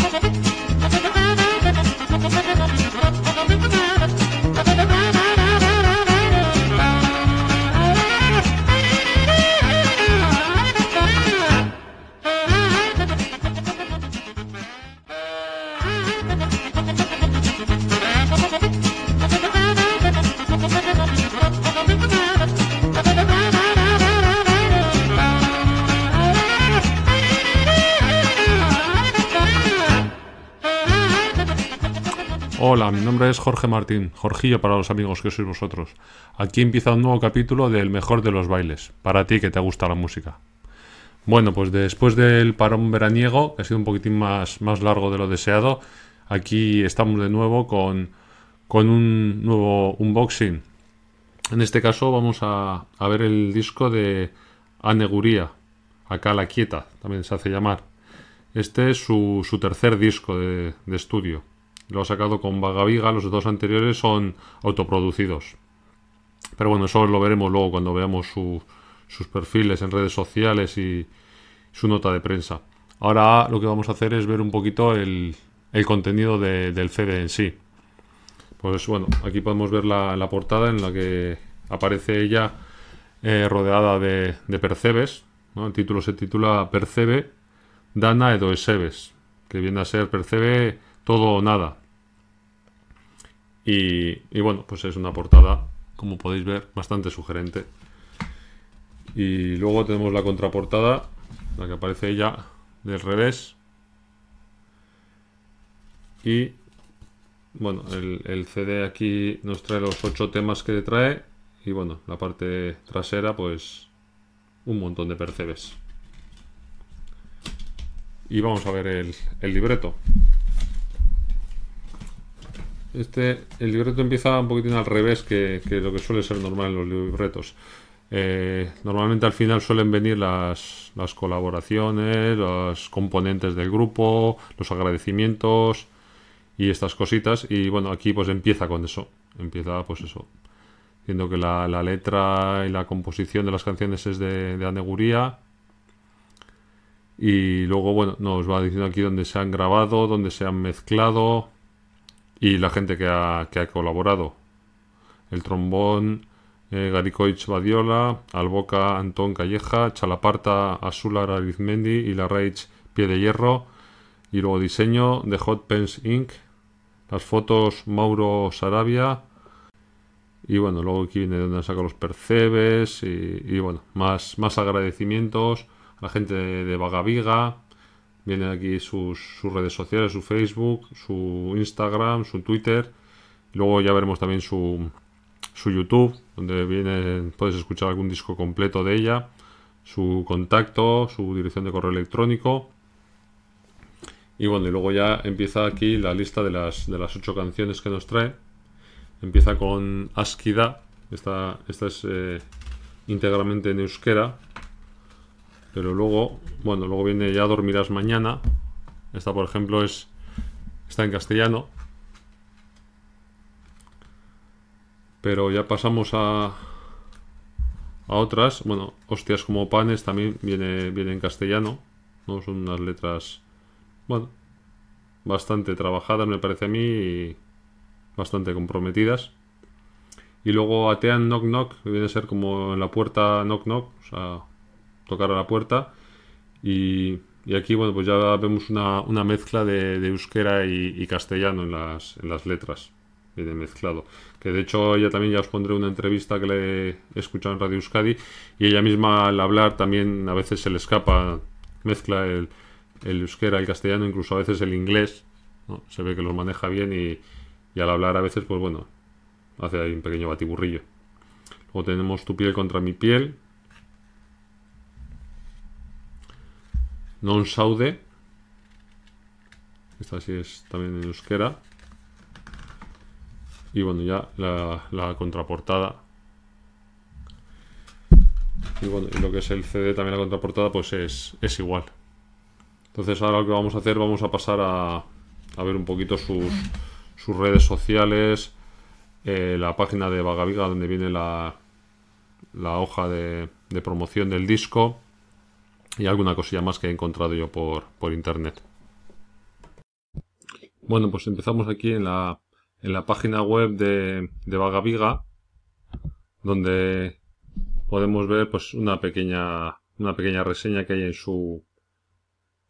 Thank you. Hola, mi nombre es Jorge Martín, Jorgillo para los amigos que sois vosotros. Aquí empieza un nuevo capítulo del mejor de los bailes, para ti que te gusta la música. Bueno, pues después del parón veraniego, que ha sido un poquitín más, más largo de lo deseado, aquí estamos de nuevo con, con un nuevo unboxing. En este caso vamos a, ver el disco de Aneguría, acá la quieta, también se hace llamar. Este es su, tercer disco de estudio. Lo ha sacado con Vagaviga, los dos anteriores son autoproducidos. Pero bueno, eso lo veremos luego cuando veamos sus perfiles en redes sociales y su nota de prensa. Ahora lo que vamos a hacer es ver un poquito el, contenido del CD en sí. Pues bueno, aquí podemos ver la, portada en la que aparece ella eh, rodeada de, percebes. El título se titula Percebe Dana Edoesebes, que viene a ser Percebe todo o nada. Y, bueno, pues es una portada, como podéis ver, bastante sugerente. Y luego tenemos la contraportada, la que aparece ella del revés. Y bueno, el, CD aquí nos trae los ocho temas que trae. Y bueno, la parte trasera, pues un montón de percebes. Y vamos a ver el, el libreto. Este, el libreto empieza un poquitín al revés que, lo que suele ser normal en los libretos. Eh, normalmente al final suelen venir las, colaboraciones, los componentes del grupo, los agradecimientos y estas cositas. Y bueno, aquí pues empieza con eso. Empieza pues eso. Viendo que la, letra y la composición de las canciones es de, de Aneguría. Y luego, bueno, nos va diciendo aquí dónde se han grabado, dónde se han mezclado, y la gente que ha, que ha colaborado. El trombón eh, Garicoich Badiola, Alboca Antón Calleja, Chalaparta Azular Arizmendi y la Rage Pie de Hierro. Y luego diseño de Hot Pens Inc. Las fotos Mauro Sarabia. Y bueno, luego aquí viene donde saca los percebes. Y, bueno, más, más agradecimientos a la gente de, de Vienen aquí sus, redes sociales, su Facebook, su Instagram, su Twitter. Luego ya veremos también su, su YouTube, donde viene, puedes escuchar algún disco completo de ella, su contacto, su dirección de correo electrónico. Y bueno, y luego ya empieza aquí la lista de las, de las ocho canciones que nos trae. Empieza con Askida, esta, esta es eh, íntegramente en euskera, pero luego, bueno, luego viene Ya dormirás mañana. Esta, por ejemplo, es está en castellano. Pero ya pasamos a a otras. Bueno, hostias como panes también viene, viene en castellano. ¿no? Son unas letras, bueno, bastante trabajadas, me parece a mí, y bastante comprometidas. Y luego Atean Knock Knock, que viene a ser como en la puerta Knock Knock, o sea, tocar a la puerta. Y, aquí, bueno, pues ya vemos una, mezcla de, euskera y, castellano en las, en las letras. Viene mezclado. Que de hecho, ella también ya os pondré una entrevista que le he escuchado en Radio Euskadi. Y ella misma al hablar también a veces se le escapa, mezcla el, el euskera, el castellano, incluso a veces el inglés. Se ve que lo maneja bien y, y al hablar a veces, pues bueno, hace ahí un pequeño batiburrillo. Luego tenemos tu piel contra mi piel, Non Saude. Esta sí es también en euskera. Y bueno, ya la, contraportada. Y bueno, y lo que es el CD también la contraportada, pues es, igual. Entonces ahora lo que vamos a hacer, vamos a pasar a, ver un poquito sus, sus redes sociales, eh, la página de Vagaviga donde viene la, la hoja de promoción del disco y alguna cosilla más que he encontrado yo por, por internet. Bueno, pues empezamos aquí en la, en la página web de, de Vagaviga, donde podemos ver pues una pequeña, una pequeña reseña que hay en su,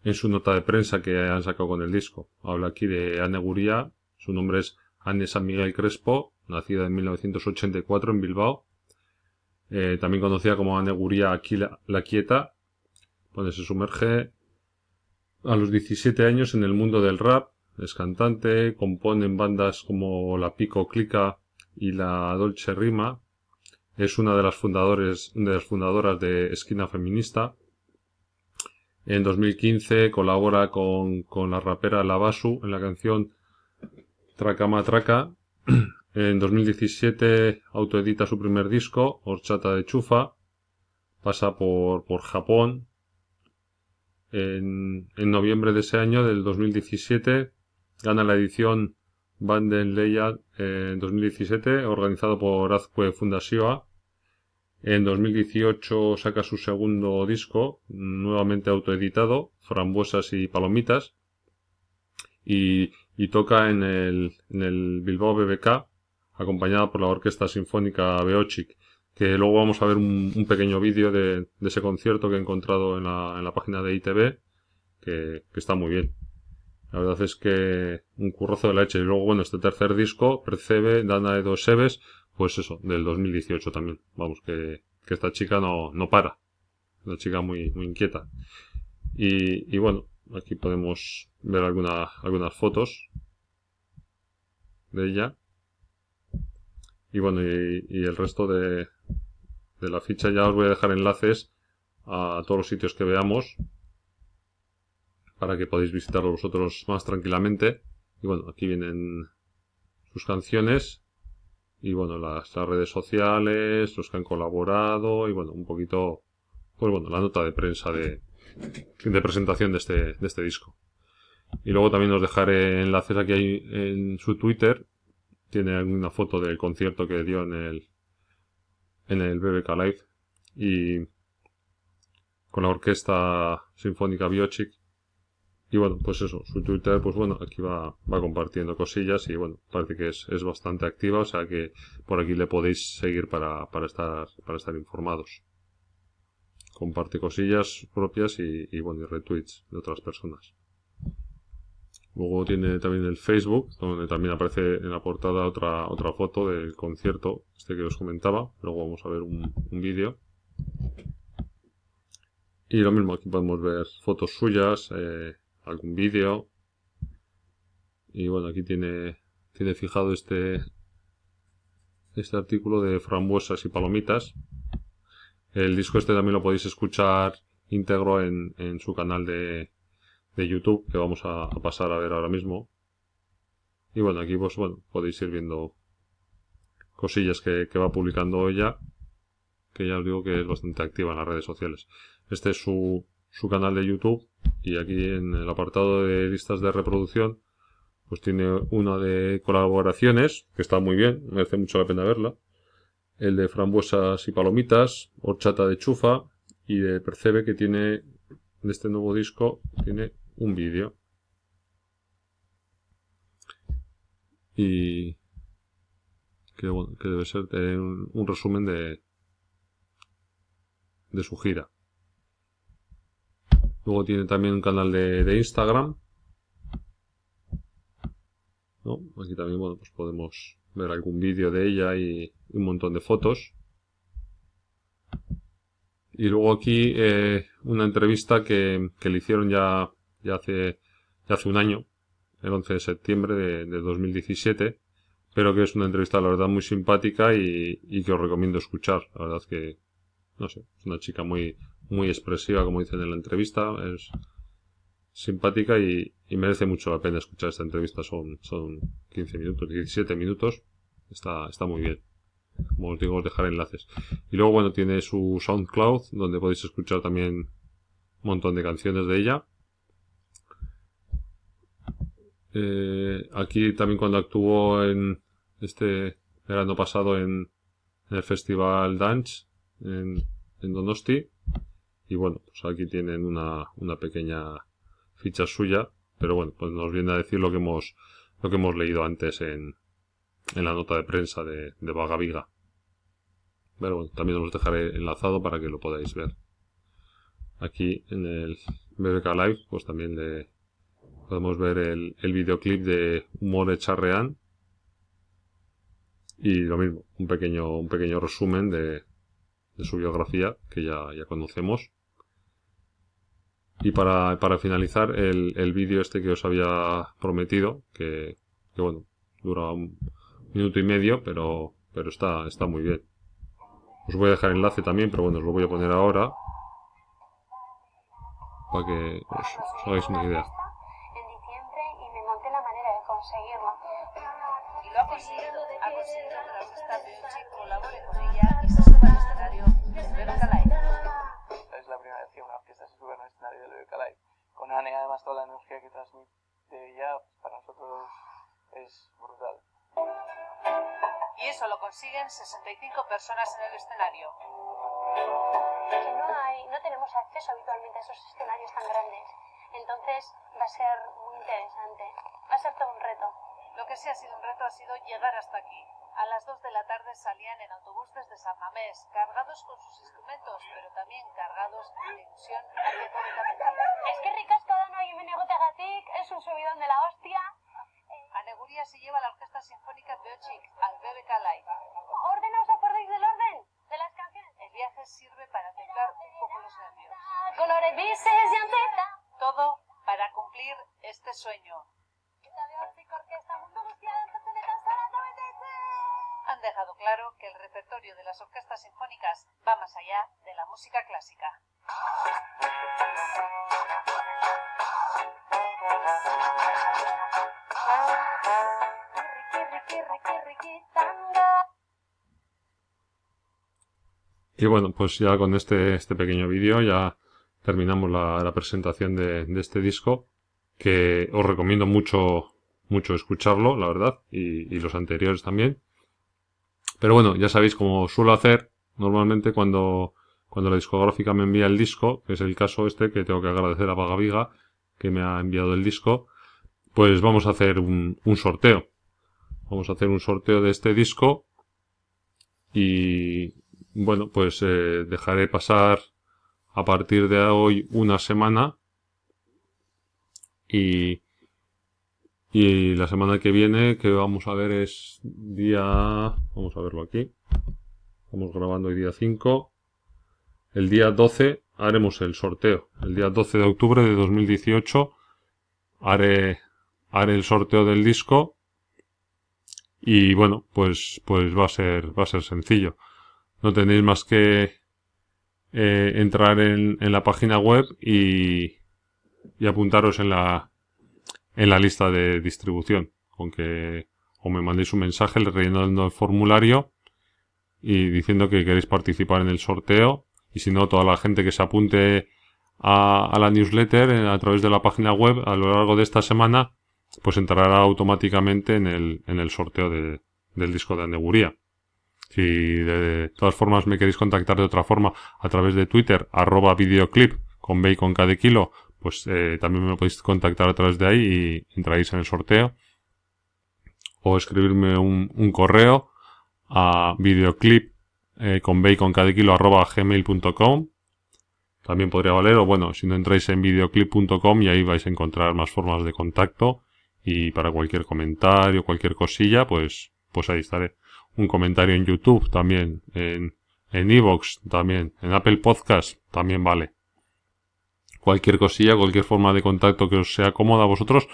en su nota de prensa que han sacado con el disco. Habla aquí de Anne Guría, su nombre es Anne San Miguel Crespo, nacida en 1984 en Bilbao, eh, también conocida como Anne Guría aquí la, Quieta, donde se sumerge a los 17 años en el mundo del rap, es cantante, compone en bandas como la Pico Clica y la Dolce Rima, es una de las fundadores, de las fundadoras de Esquina Feminista, en 2015 colabora con, con la rapera Lavasu en la canción Tracama Traca. En 2017 autoedita su primer disco, Horchata de Chufa. Pasa por, por Japón. En, noviembre de ese año, del 2017, gana la edición Banden Leia en 2017, organizado por Azcue Fundación. En 2018 saca su segundo disco, nuevamente autoeditado, Frambuesas y Palomitas, y, toca en el, en el Bilbao BBK, acompañada por la Orquesta Sinfónica Beochik, que luego vamos a ver un, pequeño vídeo de, ese concierto que he encontrado en la, en la página de ITV, que, está muy bien. La verdad es que un currozo de la leche. Y luego, bueno, este tercer disco, Percebe, Dana de dos Seves, pues eso, del 2018 también. Vamos, que, que esta chica no, no para. Una chica muy, muy inquieta. Y, y bueno, aquí podemos ver alguna, algunas fotos de ella. Y bueno, y, el resto de, de la ficha ya os voy a dejar enlaces a todos los sitios que veamos para que podáis visitarlo vosotros más tranquilamente. Y bueno, aquí vienen sus canciones y bueno, las, redes sociales, los que han colaborado y bueno, un poquito, pues bueno, la nota de prensa de, de presentación de este, de este disco. Y luego también os dejaré enlaces aquí en su Twitter. Tiene una foto del concierto que dio en el, en el BBK Live y con la orquesta sinfónica Biochic y bueno, pues eso, su Twitter, pues bueno, aquí va, va compartiendo cosillas y bueno, parece que es, es bastante activa, o sea que por aquí le podéis seguir para, para, estar, para estar informados. Comparte cosillas propias y, y bueno, y retweets de otras personas. Luego tiene también el Facebook, donde también aparece en la portada otra, otra foto del concierto, este que os comentaba. Luego vamos a ver un, un vídeo. Y lo mismo, aquí podemos ver fotos suyas, eh, algún vídeo. Y bueno, aquí tiene, tiene fijado este, este artículo de frambuesas y palomitas. El disco este también lo podéis escuchar íntegro en, en su canal de, de YouTube, que vamos a, pasar a ver ahora mismo. Y bueno, aquí pues bueno, podéis ir viendo cosillas que, que va publicando ella, que ya os digo que es bastante activa en las redes sociales. Este es su, su canal de YouTube y aquí en el apartado de listas de reproducción pues tiene una de colaboraciones que está muy bien, merece mucho la pena verla. El de frambuesas y palomitas, horchata de chufa y de percebe que tiene de este nuevo disco tiene un vídeo. Y que, que debe ser un, resumen de de su gira. Luego tiene también un canal de, Instagram. Aquí también bueno, pues podemos ver algún vídeo de ella y un montón de fotos. Y luego aquí eh, una entrevista que, le hicieron ya, ya, hace, hace un año, el 11 de septiembre de, 2017, pero que es una entrevista la verdad muy simpática y, y que os recomiendo escuchar. La verdad es que, no sé, es una chica muy, muy expresiva, como dicen en la entrevista, es simpática y, merece mucho la pena escuchar esta entrevista. Son, son 15 minutos, 17 minutos. Está, está muy bien. Como os digo, os dejaré enlaces. Y luego, bueno, tiene su SoundCloud, donde podéis escuchar también un montón de canciones de ella. Eh, aquí también cuando actuó en este verano pasado en, el Festival Dance en, en Donosti, y bueno, pues aquí tienen una, una pequeña ficha suya, pero bueno, pues nos viene a decir lo que hemos, lo que hemos leído antes en, en la nota de prensa de, de Vagaviga. Pero bueno, también os dejaré enlazado para que lo podáis ver. Aquí en el BBK Live, pues también le podemos ver el, el videoclip de Humor Charrean. Y lo mismo, un pequeño, un pequeño resumen de, de su biografía que ya, ya conocemos. Y para, para finalizar, el, el vídeo este que os había prometido, que, que bueno, dura un minuto y medio, pero, pero está, está muy bien. Os voy a dejar enlace también, pero bueno, os lo voy a poner ahora. Para que os hagáis una idea. Biochic colabore con ella y se suba al escenario del BBK Live. Es la primera vez que una orquesta se sube a un escenario del BBK Live. Con Anne, además, toda la energía que transmite ella, para nosotros es brutal. Y eso lo consiguen 65 personas en el escenario. Que no hay, no tenemos acceso habitualmente a esos escenarios tan grandes. Entonces va a ser muy interesante. Va a ser todo un reto. Lo que sí ha sido un reto ha sido llegar hasta aquí. A las 2 de la tarde salían en autobús desde San Mamés, cargados con sus instrumentos, pero también cargados de ilusión. Es que ricasco y menegoteagatik, es un subidón de la hostia. A Neguría se lleva la Orquesta Sinfónica Biochic al BBK Live. Ordena, ¿os acordáis del orden? De las canciones. El viaje sirve para templar un poco los nervios. Colores bises y. Todo para cumplir este sueño. Han dejado claro que el repertorio de las orquestas sinfónicas va más allá de la música clásica. Y bueno, pues ya con este, este pequeño vídeo ya terminamos la, la presentación de, de este disco, que os recomiendo mucho, mucho escucharlo, la verdad, y, y los anteriores también. Pero bueno, ya sabéis como suelo hacer normalmente cuando, cuando la discográfica me envía el disco, que es el caso este, que tengo que agradecer a Vagaviga, que me ha enviado el disco, pues vamos a hacer un, un sorteo. Vamos a hacer un sorteo de este disco y bueno, pues eh, dejaré pasar a partir de hoy una semana y, y la semana que viene que vamos a ver es día vamos a verlo aquí. Estamos grabando hoy día 5 el día 12 haremos el sorteo. El día 12 de octubre de 2018 haré haré el sorteo del disco. Y bueno pues pues va a ser va a ser sencillo. No tenéis más que eh, entrar en, en la página web y, y apuntaros en la en la lista de distribución con que o me mandéis un mensaje rellenando el formulario y diciendo que queréis participar en el sorteo y si no toda la gente que se apunte a, la newsletter a través de la página web a lo largo de esta semana pues entrará automáticamente en el, en el sorteo de- del disco de Aneguría. Si de todas formas me queréis contactar de otra forma a través de Twitter, arroba videoclip con B y kilo, pues eh, también me podéis contactar a través de ahí y entraréis en el sorteo. O escribirme un, correo a videoclip eh. También podría valer, o bueno, si no entráis en videoclip.com y ahí vais a encontrar más formas de contacto y para cualquier comentario, cualquier cosilla, pues, pues ahí estaré un comentario en YouTube también, en, en Evox también, en Apple Podcast también vale. Cualquier cosilla, cualquier forma de contacto que os sea cómoda a vosotros,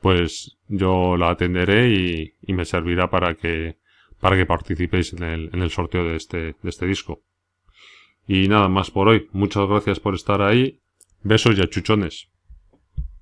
pues yo la atenderé y, me servirá para que, para que participéis en el, en el sorteo de este, de este disco. Y nada más por hoy. Muchas gracias por estar ahí. Besos y achuchones.